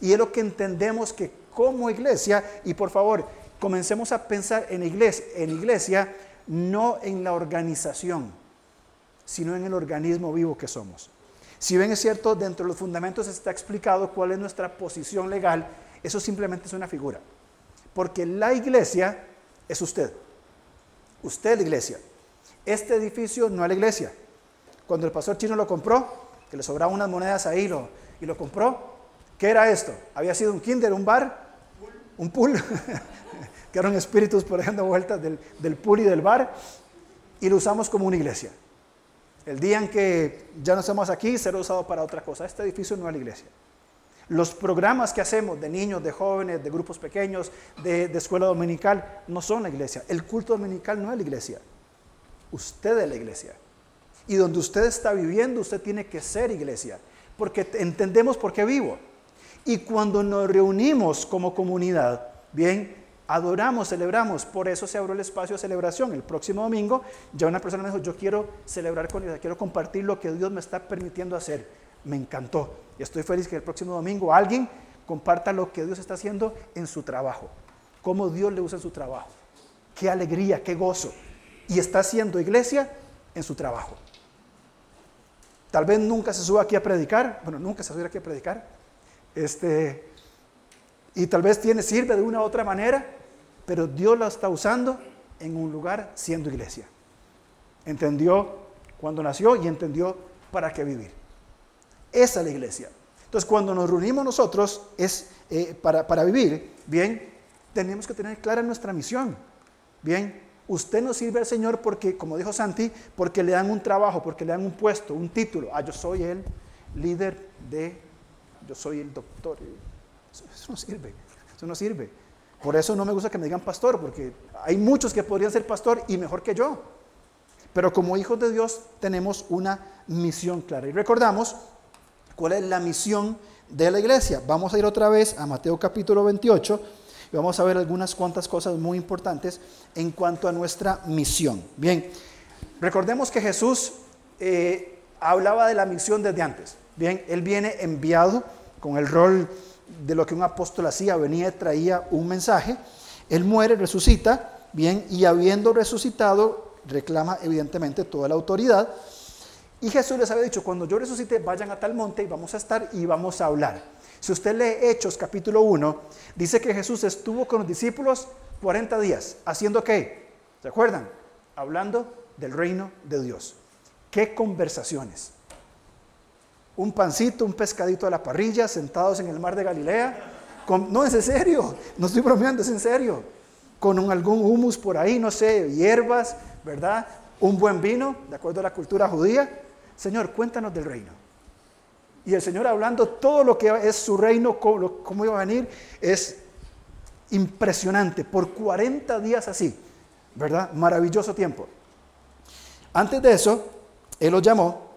Y es lo que entendemos que como iglesia, y por favor, comencemos a pensar en iglesia, en iglesia, no en la organización, sino en el organismo vivo que somos. Si bien es cierto, dentro de los fundamentos está explicado cuál es nuestra posición legal, eso simplemente es una figura. Porque la iglesia es usted. Usted la iglesia. Este edificio no es la iglesia. Cuando el pastor chino lo compró, que le sobraban unas monedas ahí lo, y lo compró, ¿qué era esto? Había sido un kinder, un bar, un pool, que eran espíritus por dando vueltas del, del pool y del bar, y lo usamos como una iglesia. El día en que ya no estamos aquí será usado para otra cosa. Este edificio no es la iglesia. Los programas que hacemos de niños, de jóvenes, de grupos pequeños, de, escuela dominical, no son la iglesia. El culto dominical no es la iglesia. Usted es la iglesia. Y donde usted está viviendo, usted tiene que ser iglesia. Porque entendemos por qué vivo. Y cuando nos reunimos como comunidad, bien, adoramos, celebramos, por eso se abrió el espacio de celebración. El próximo domingo ya una persona me dijo, yo quiero celebrar con ella, quiero compartir lo que Dios me está permitiendo hacer. Me encantó. Y estoy feliz que el próximo domingo alguien comparta lo que Dios está haciendo en su trabajo, cómo Dios le usa en su trabajo. Qué alegría, qué gozo. y está haciendo iglesia en su trabajo. Tal vez nunca se suba aquí a predicar, bueno, nunca se sube aquí a predicar, este, y tal vez tiene, sirve de una u otra manera, pero Dios la está usando en un lugar siendo iglesia. Entendió cuando nació y entendió para qué vivir. Esa es la iglesia. Entonces, cuando nos reunimos nosotros es eh, para, para vivir, bien, tenemos que tener clara nuestra misión. Bien, usted no sirve al Señor porque, como dijo Santi, porque le dan un trabajo, porque le dan un puesto, un título. Ah, yo soy el líder de, yo soy el doctor. Eso, no sirve, eso no sirve. Por eso no me gusta que me digan pastor, porque hay muchos que podrían ser pastor y mejor que yo. Pero como hijos de Dios tenemos una misión clara. Y recordamos cuál es la misión de la iglesia. Vamos a ir otra vez a Mateo capítulo 28 y vamos a ver algunas cuantas cosas muy importantes en cuanto a nuestra misión. Bien, recordemos que Jesús eh, hablaba de la misión desde antes. Bien, Él viene enviado con el rol de lo que un apóstol hacía, venía y traía un mensaje. Él muere, resucita, bien, y habiendo resucitado, reclama evidentemente toda la autoridad. Y Jesús les había dicho, cuando yo resucite, vayan a tal monte y vamos a estar y vamos a hablar. Si usted lee Hechos capítulo 1, dice que Jesús estuvo con los discípulos 40 días. ¿Haciendo qué? ¿Se acuerdan? Hablando del reino de Dios. ¿Qué conversaciones? Un pancito, un pescadito a la parrilla, sentados en el mar de Galilea. no, es en serio, no estoy bromeando, es en serio. Con algún humus por ahí, no sé, hierbas, ¿verdad? Un buen vino, de acuerdo a la cultura judía. Señor, cuéntanos del reino. Y el Señor hablando todo lo que es su reino, cómo, iba a venir, es impresionante. Por 40 días así, ¿verdad? Maravilloso tiempo. Antes de eso, Él los llamó,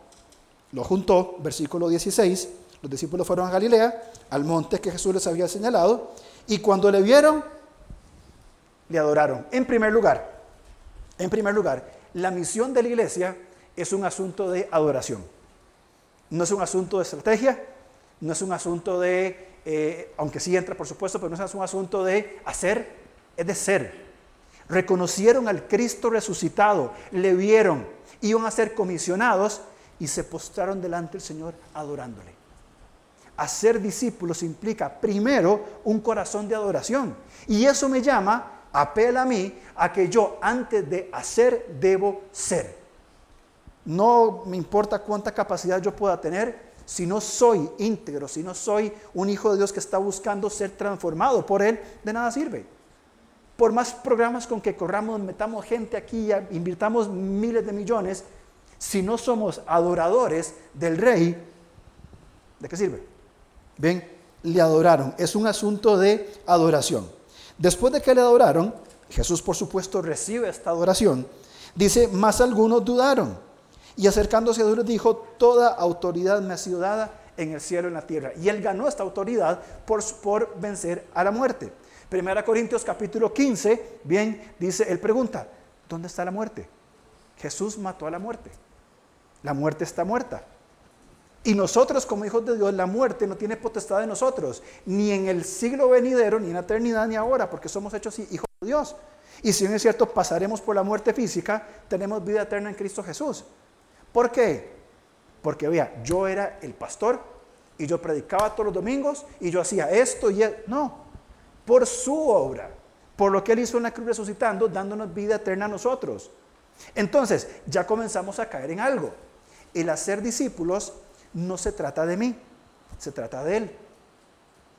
lo juntó, versículo 16, los discípulos fueron a Galilea, al monte que Jesús les había señalado, y cuando le vieron, le adoraron. En primer lugar, en primer lugar, la misión de la iglesia es un asunto de adoración. No es un asunto de estrategia, no es un asunto de, eh, aunque sí entra por supuesto, pero no es un asunto de hacer, es de ser. Reconocieron al Cristo resucitado, le vieron, iban a ser comisionados y se postraron delante del Señor adorándole. Hacer discípulos implica primero un corazón de adoración. Y eso me llama apela a mí a que yo antes de hacer debo ser. No me importa cuánta capacidad yo pueda tener, si no soy íntegro, si no soy un hijo de Dios que está buscando ser transformado por Él, de nada sirve. Por más programas con que corramos, metamos gente aquí, invirtamos miles de millones, si no somos adoradores del Rey, ¿de qué sirve? Ven, le adoraron. Es un asunto de adoración. Después de que le adoraron, Jesús por supuesto recibe esta adoración, dice, más algunos dudaron. Y acercándose a Dios dijo, toda autoridad me ha sido dada en el cielo y en la tierra. Y él ganó esta autoridad por, por vencer a la muerte. Primera Corintios capítulo 15, bien, dice, él pregunta, ¿dónde está la muerte? Jesús mató a la muerte. La muerte está muerta. Y nosotros como hijos de Dios, la muerte no tiene potestad de nosotros, ni en el siglo venidero, ni en la eternidad, ni ahora, porque somos hechos hijos de Dios. Y si bien es cierto, pasaremos por la muerte física, tenemos vida eterna en Cristo Jesús. ¿Por qué? Porque vea, yo era el pastor y yo predicaba todos los domingos y yo hacía esto y no, por su obra, por lo que él hizo en la cruz resucitando, dándonos vida eterna a nosotros. Entonces, ya comenzamos a caer en algo. El hacer discípulos no se trata de mí, se trata de Él.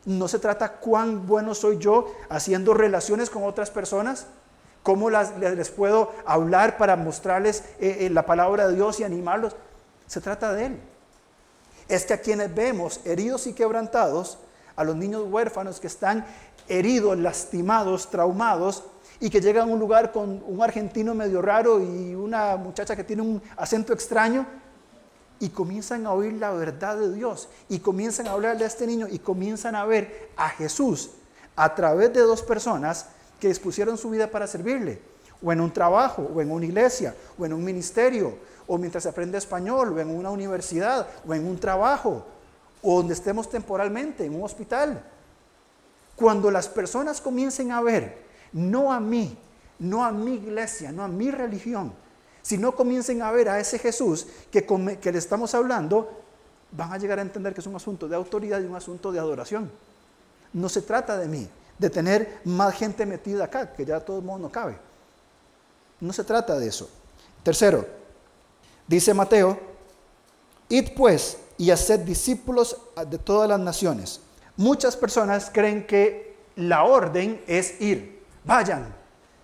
No se trata cuán bueno soy yo haciendo relaciones con otras personas, cómo les puedo hablar para mostrarles eh, eh, la palabra de Dios y animarlos. Se trata de Él. Es que a quienes vemos heridos y quebrantados, a los niños huérfanos que están heridos, lastimados, traumados, y que llegan a un lugar con un argentino medio raro y una muchacha que tiene un acento extraño, y comienzan a oír la verdad de Dios y comienzan a hablarle a este niño y comienzan a ver a Jesús a través de dos personas que dispusieron su vida para servirle, o en un trabajo, o en una iglesia, o en un ministerio, o mientras se aprende español, o en una universidad, o en un trabajo, o donde estemos temporalmente, en un hospital. Cuando las personas comiencen a ver, no a mí, no a mi iglesia, no a mi religión. Si no comiencen a ver a ese Jesús que, que le estamos hablando, van a llegar a entender que es un asunto de autoridad y un asunto de adoración. No se trata de mí, de tener más gente metida acá, que ya todo el mundo no cabe. No se trata de eso. Tercero, dice Mateo, id pues y haced discípulos de todas las naciones. Muchas personas creen que la orden es ir, vayan.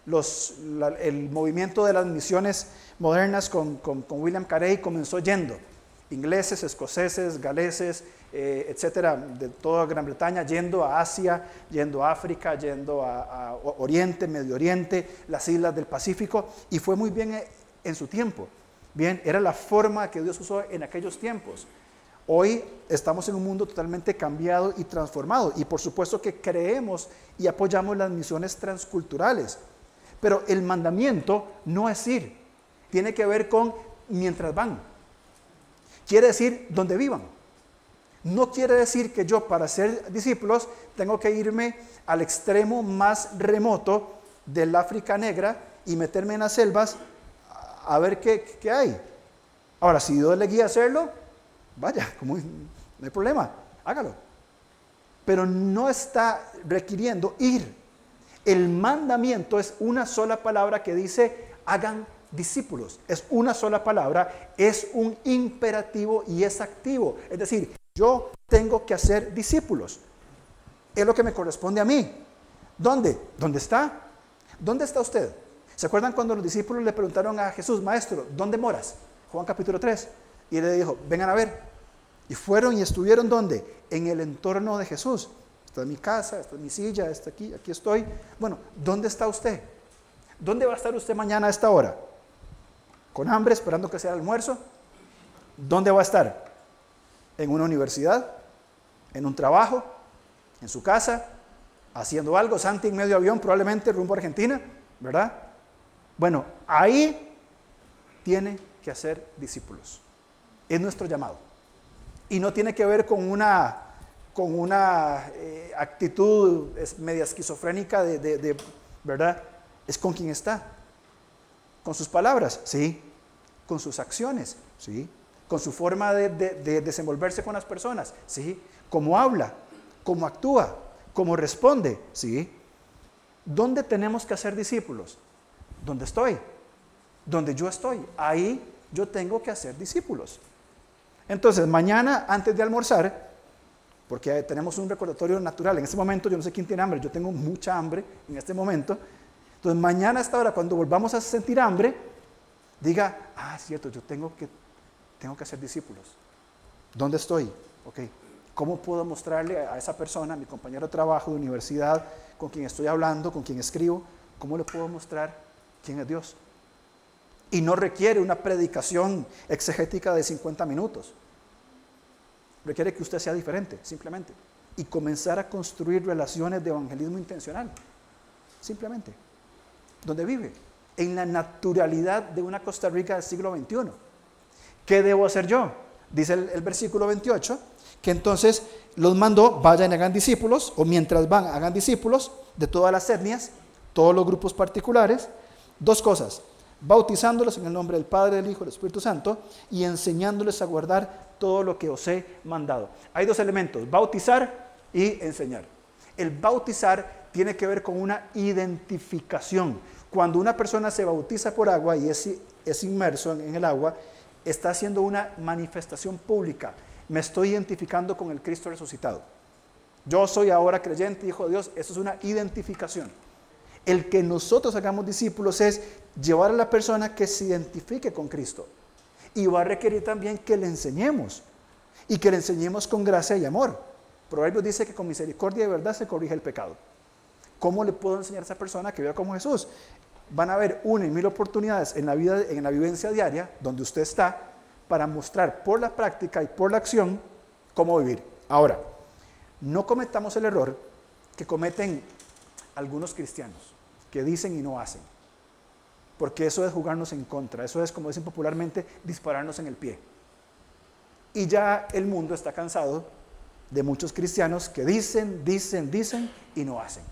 Los, el movimiento de las misiones modernas con, con William Carey comenzó yendo ingleses, escoceses, galeses, eh, etcétera, de toda Gran Bretaña, yendo a Asia, yendo a África, yendo a, Oriente, Medio Oriente, las islas del Pacífico, y fue muy bien eh, en su tiempo. Bien, era la forma que Dios usó en aquellos tiempos. Hoy estamos en un mundo totalmente cambiado y transformado, y por supuesto que creemos y apoyamos las misiones transculturales, pero el mandamiento no es ir, tiene que ver con mientras van Quiere decir donde vivan. No quiere decir que yo para ser discípulos tengo que irme al extremo más remoto del África Negra y meterme en las selvas a ver qué, hay. Ahora, si Dios le guía a hacerlo, vaya, no hay problema, hágalo. Pero no está requiriendo ir. El mandamiento es una sola palabra que dice, hagan discípulos. Es una sola palabra, es un imperativo y es activo. Es decir, yo tengo que hacer discípulos. Es lo que me corresponde a mí. ¿Dónde? ¿Dónde está? ¿Dónde está usted? ¿Se acuerdan cuando los discípulos le preguntaron a Jesús, Maestro, ¿dónde moras? Juan capítulo 3. Y él le dijo, vengan a ver. Y fueron y estuvieron ¿dónde? En el entorno de Jesús. Esta es mi casa, esta es mi silla, esta aquí, aquí estoy. Bueno, ¿dónde está usted? ¿Dónde va a estar usted mañana a esta hora? con hambre, esperando que sea el almuerzo. ¿Dónde va a estar? ¿En una universidad? ¿En un trabajo? ¿En su casa? ¿Haciendo algo? Santi en medio avión, probablemente rumbo a Argentina, ¿verdad? Bueno, ahí tiene que hacer discípulos. Es nuestro llamado. Y no tiene que ver con una, con una eh, actitud media esquizofrénica de, ¿verdad? Es con quien está. Con sus palabras, sí. Con sus acciones, sí. Con su forma de, desenvolverse con las personas, sí. Cómo habla, cómo actúa, cómo responde, sí. ¿Dónde tenemos que hacer discípulos? ¿Dónde estoy? Donde yo estoy. Ahí yo tengo que hacer discípulos. Entonces, mañana antes de almorzar, porque tenemos un recordatorio natural, en este momento yo no sé quién tiene hambre, yo tengo mucha hambre en este momento, entonces mañana a esta hora, cuando volvamos a sentir hambre, diga, ah, cierto, yo tengo que, tengo que hacer discípulos. ¿Dónde estoy? Ok. ¿Cómo puedo mostrarle a esa persona, a mi compañero de trabajo, de universidad, con quien estoy hablando, con quien escribo, cómo le puedo mostrar quién es Dios? Y no requiere una predicación exegética de 50 minutos. Requiere que usted sea diferente, simplemente. Y comenzar a construir relaciones de evangelismo intencional. Simplemente donde vive, en la naturalidad de una Costa Rica del siglo XXI. ¿Qué debo hacer yo? Dice el, versículo 28, que entonces los mandó, vayan y hagan discípulos, o mientras van, hagan discípulos de todas las etnias, todos los grupos particulares. Dos cosas, bautizándolos en el nombre del Padre, del Hijo y del Espíritu Santo, y enseñándoles a guardar todo lo que os he mandado. Hay dos elementos, bautizar y enseñar. El bautizar tiene que ver con una identificación. Cuando una persona se bautiza por agua y es, es inmerso en, el agua, está haciendo una manifestación pública. Me estoy identificando con el Cristo resucitado. Yo soy ahora creyente, hijo de Dios. Eso es una identificación. El que nosotros hagamos discípulos es llevar a la persona que se identifique con Cristo. Y va a requerir también que le enseñemos. Y que le enseñemos con gracia y amor. Proverbios dice que con misericordia y verdad se corrige el pecado. ¿Cómo le puedo enseñar a esa persona que viva como Jesús? Van a haber una y mil oportunidades en la, vida, en la vivencia diaria donde usted está para mostrar por la práctica y por la acción cómo vivir. Ahora, no cometamos el error que cometen algunos cristianos, que dicen y no hacen. Porque eso es jugarnos en contra, eso es, como dicen popularmente, dispararnos en el pie. Y ya el mundo está cansado de muchos cristianos que dicen, dicen, dicen y no hacen.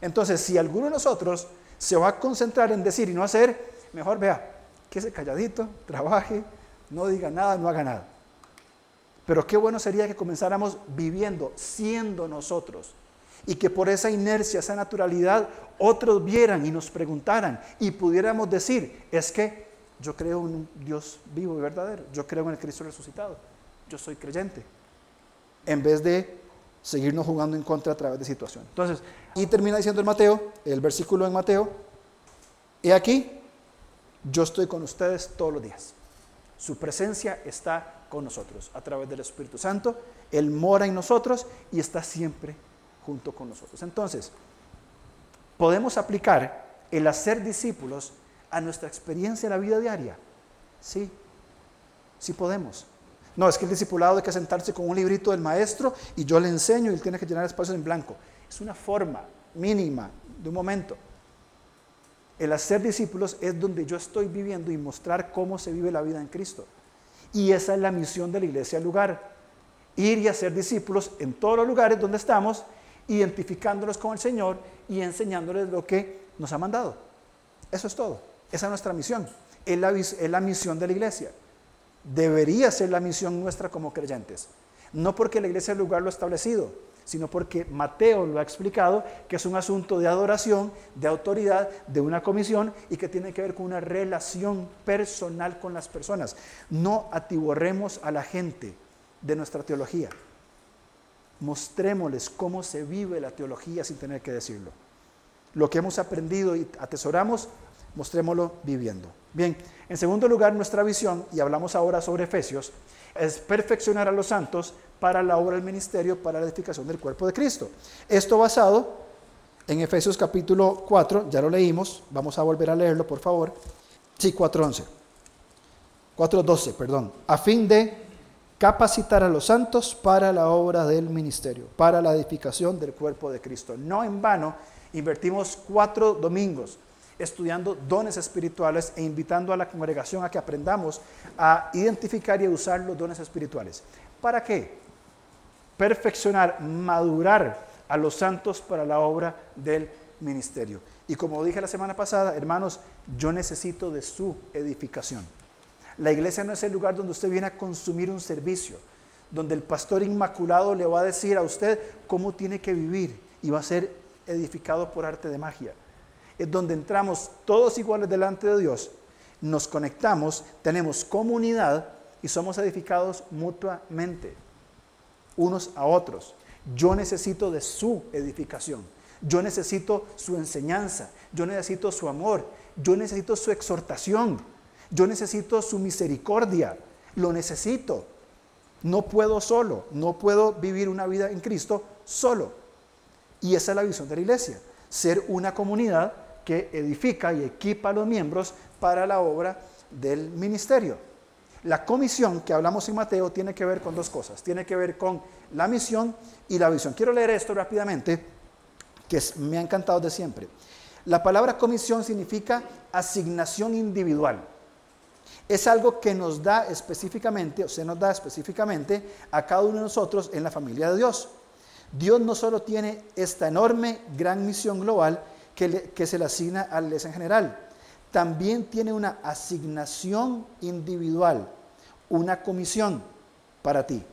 Entonces, si alguno de nosotros se va a concentrar en decir y no hacer, mejor vea, que ese calladito, trabaje, no diga nada, no haga nada. Pero qué bueno sería que comenzáramos viviendo, siendo nosotros. Y que por esa inercia, esa naturalidad, otros vieran y nos preguntaran y pudiéramos decir, es que yo creo en un Dios vivo y verdadero, yo creo en el Cristo resucitado, yo soy creyente. En vez de seguirnos jugando en contra a través de situaciones. Entonces, y termina diciendo el Mateo, el versículo en Mateo, y aquí, yo estoy con ustedes todos los días. Su presencia está con nosotros a través del Espíritu Santo. Él mora en nosotros y está siempre junto con nosotros. Entonces, podemos aplicar el hacer discípulos a nuestra experiencia en la vida diaria. Sí, sí podemos. No, es que el discipulado hay que sentarse con un librito del maestro y yo le enseño y él tiene que llenar espacios en blanco. Es una forma mínima de un momento. El hacer discípulos es donde yo estoy viviendo y mostrar cómo se vive la vida en Cristo. Y esa es la misión de la iglesia al lugar. Ir y hacer discípulos en todos los lugares donde estamos, identificándolos con el Señor y enseñándoles lo que nos ha mandado. Eso es todo. Esa es nuestra misión. Es la, es la misión de la iglesia. Debería ser la misión nuestra como creyentes. No porque la iglesia el lugar lo ha establecido, sino porque Mateo lo ha explicado, que es un asunto de adoración, de autoridad, de una comisión y que tiene que ver con una relación personal con las personas. No atiborremos a la gente de nuestra teología. Mostrémosles cómo se vive la teología sin tener que decirlo. Lo que hemos aprendido y atesoramos, mostrémoslo viviendo. Bien, en segundo lugar, nuestra visión, y hablamos ahora sobre Efesios, es perfeccionar a los santos para la obra del ministerio, para la edificación del cuerpo de Cristo. Esto basado en Efesios capítulo 4, ya lo leímos, vamos a volver a leerlo, por favor. Sí, 4.11. 4.12, perdón. A fin de capacitar a los santos para la obra del ministerio, para la edificación del cuerpo de Cristo. No en vano, invertimos cuatro domingos estudiando dones espirituales e invitando a la congregación a que aprendamos a identificar y a usar los dones espirituales. ¿Para qué? Perfeccionar, madurar a los santos para la obra del ministerio. Y como dije la semana pasada, hermanos, yo necesito de su edificación. La iglesia no es el lugar donde usted viene a consumir un servicio, donde el pastor inmaculado le va a decir a usted cómo tiene que vivir y va a ser edificado por arte de magia es donde entramos todos iguales delante de Dios, nos conectamos, tenemos comunidad y somos edificados mutuamente, unos a otros. Yo necesito de su edificación, yo necesito su enseñanza, yo necesito su amor, yo necesito su exhortación, yo necesito su misericordia, lo necesito. No puedo solo, no puedo vivir una vida en Cristo solo. Y esa es la visión de la iglesia, ser una comunidad que edifica y equipa a los miembros para la obra del ministerio. La comisión que hablamos en Mateo tiene que ver con dos cosas. Tiene que ver con la misión y la visión. Quiero leer esto rápidamente, que me ha encantado de siempre. La palabra comisión significa asignación individual. Es algo que nos da específicamente, o se nos da específicamente a cada uno de nosotros en la familia de Dios. Dios no solo tiene esta enorme, gran misión global, que, se le asigna a la iglesia en general. También tiene una asignación individual, una comisión para ti.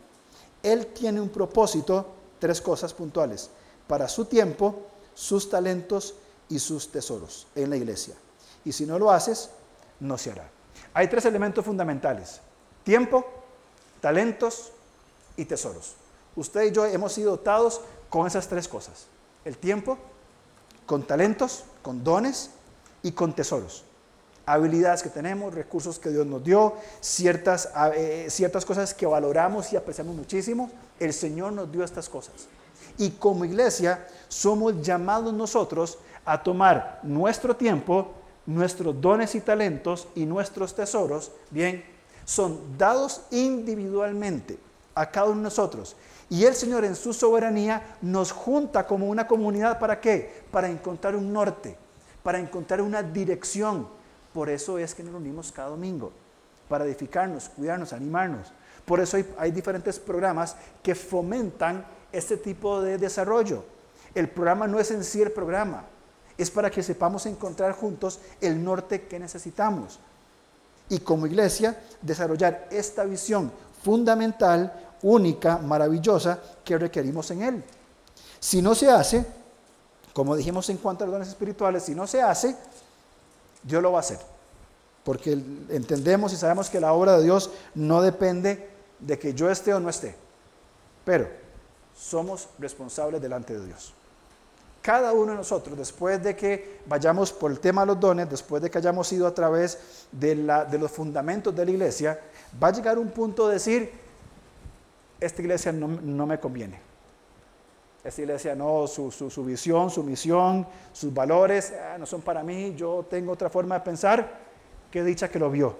Él tiene un propósito, tres cosas puntuales, para su tiempo, sus talentos y sus tesoros en la iglesia. Y si no lo haces, no se hará. Hay tres elementos fundamentales, tiempo, talentos y tesoros. Usted y yo hemos sido dotados con esas tres cosas. El tiempo, con talentos, con dones y con tesoros. Habilidades que tenemos, recursos que Dios nos dio, ciertas, eh, ciertas cosas que valoramos y apreciamos muchísimo. El Señor nos dio estas cosas. Y como iglesia somos llamados nosotros a tomar nuestro tiempo, nuestros dones y talentos y nuestros tesoros, bien, son dados individualmente a cada uno de nosotros y el Señor en su soberanía nos junta como una comunidad para qué? Para encontrar un norte, para encontrar una dirección. Por eso es que nos reunimos cada domingo, para edificarnos, cuidarnos, animarnos. Por eso hay, diferentes programas que fomentan este tipo de desarrollo. El programa no es en sí el programa, es para que sepamos encontrar juntos el norte que necesitamos. Y como iglesia, desarrollar esta visión fundamental, única, maravillosa que requerimos en Él. Si no se hace, como dijimos en cuanto a los dones espirituales, si no se hace, Dios lo va a hacer. Porque entendemos y sabemos que la obra de Dios no depende de que yo esté o no esté. Pero somos responsables delante de Dios. Cada uno de nosotros, después de que vayamos por el tema de los dones, después de que hayamos ido a través de, los fundamentos de la iglesia, va a llegar un punto de decir, esta iglesia no, me conviene. Esta iglesia no, su, visión, su misión, sus valores ah, no son para mí, yo tengo otra forma de pensar. Qué dicha que lo vio.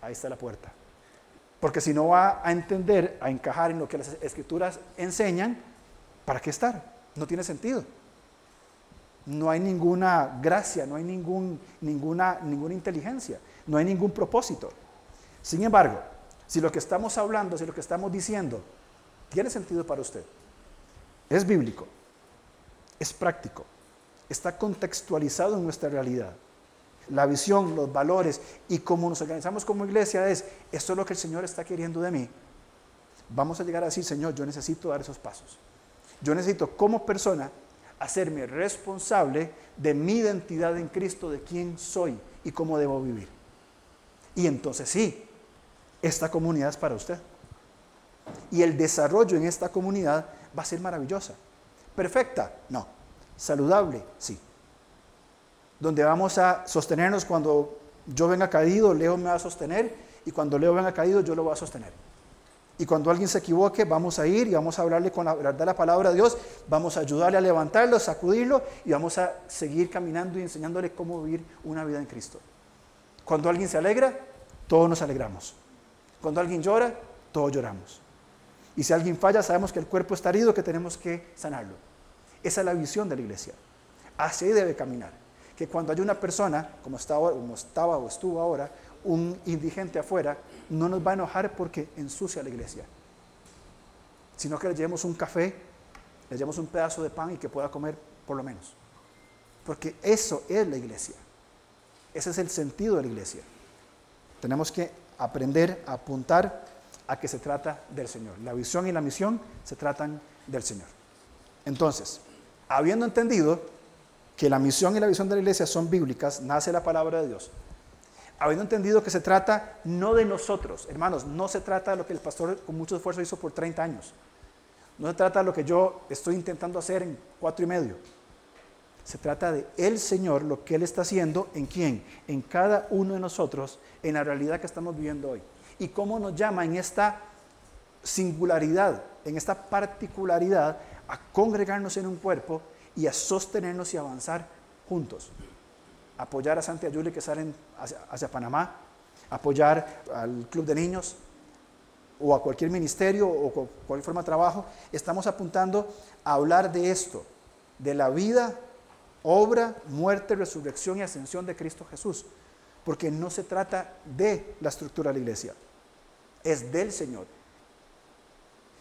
Ahí está la puerta. Porque si no va a entender, a encajar en lo que las escrituras enseñan, ¿para qué estar? No tiene sentido. No hay ninguna gracia, no hay ningún, ninguna, ninguna inteligencia, no hay ningún propósito. Sin embargo, si lo que estamos hablando, si lo que estamos diciendo tiene sentido para usted, es bíblico, es práctico, está contextualizado en nuestra realidad, la visión, los valores y cómo nos organizamos como iglesia es, esto es lo que el Señor está queriendo de mí. Vamos a llegar a decir, Señor, yo necesito dar esos pasos. Yo necesito como persona hacerme responsable de mi identidad en Cristo, de quién soy y cómo debo vivir. Y entonces sí, esta comunidad es para usted. Y el desarrollo en esta comunidad va a ser maravillosa. ¿Perfecta? No. ¿Saludable? Sí donde vamos a sostenernos cuando yo venga caído, Leo me va a sostener, y cuando Leo venga caído, yo lo voy a sostener. Y cuando alguien se equivoque, vamos a ir y vamos a hablarle con la verdad la palabra de Dios, vamos a ayudarle a levantarlo, sacudirlo y vamos a seguir caminando y enseñándole cómo vivir una vida en Cristo. Cuando alguien se alegra, todos nos alegramos. Cuando alguien llora, todos lloramos. Y si alguien falla, sabemos que el cuerpo está herido, que tenemos que sanarlo. Esa es la visión de la iglesia. Así debe caminar que cuando hay una persona, como estaba o estuvo ahora, un indigente afuera, no nos va a enojar porque ensucia la iglesia, sino que le llevemos un café, le llevemos un pedazo de pan y que pueda comer por lo menos. Porque eso es la iglesia. Ese es el sentido de la iglesia. Tenemos que aprender a apuntar a que se trata del Señor. La visión y la misión se tratan del Señor. Entonces, habiendo entendido que la misión y la visión de la iglesia son bíblicas, nace la palabra de Dios. Habiendo entendido que se trata no de nosotros, hermanos, no se trata de lo que el pastor con mucho esfuerzo hizo por 30 años. No se trata de lo que yo estoy intentando hacer en cuatro y medio. Se trata de el Señor, lo que Él está haciendo en quién, en cada uno de nosotros, en la realidad que estamos viviendo hoy. Y cómo nos llama en esta singularidad, en esta particularidad, a congregarnos en un cuerpo y a sostenernos y avanzar juntos. Apoyar a Santi Ayuli que salen hacia, Panamá, apoyar al Club de Niños o a cualquier ministerio o cualquier forma de trabajo. Estamos apuntando a hablar de esto, de la vida, obra, muerte, resurrección y ascensión de Cristo Jesús. Porque no se trata de la estructura de la iglesia, es del Señor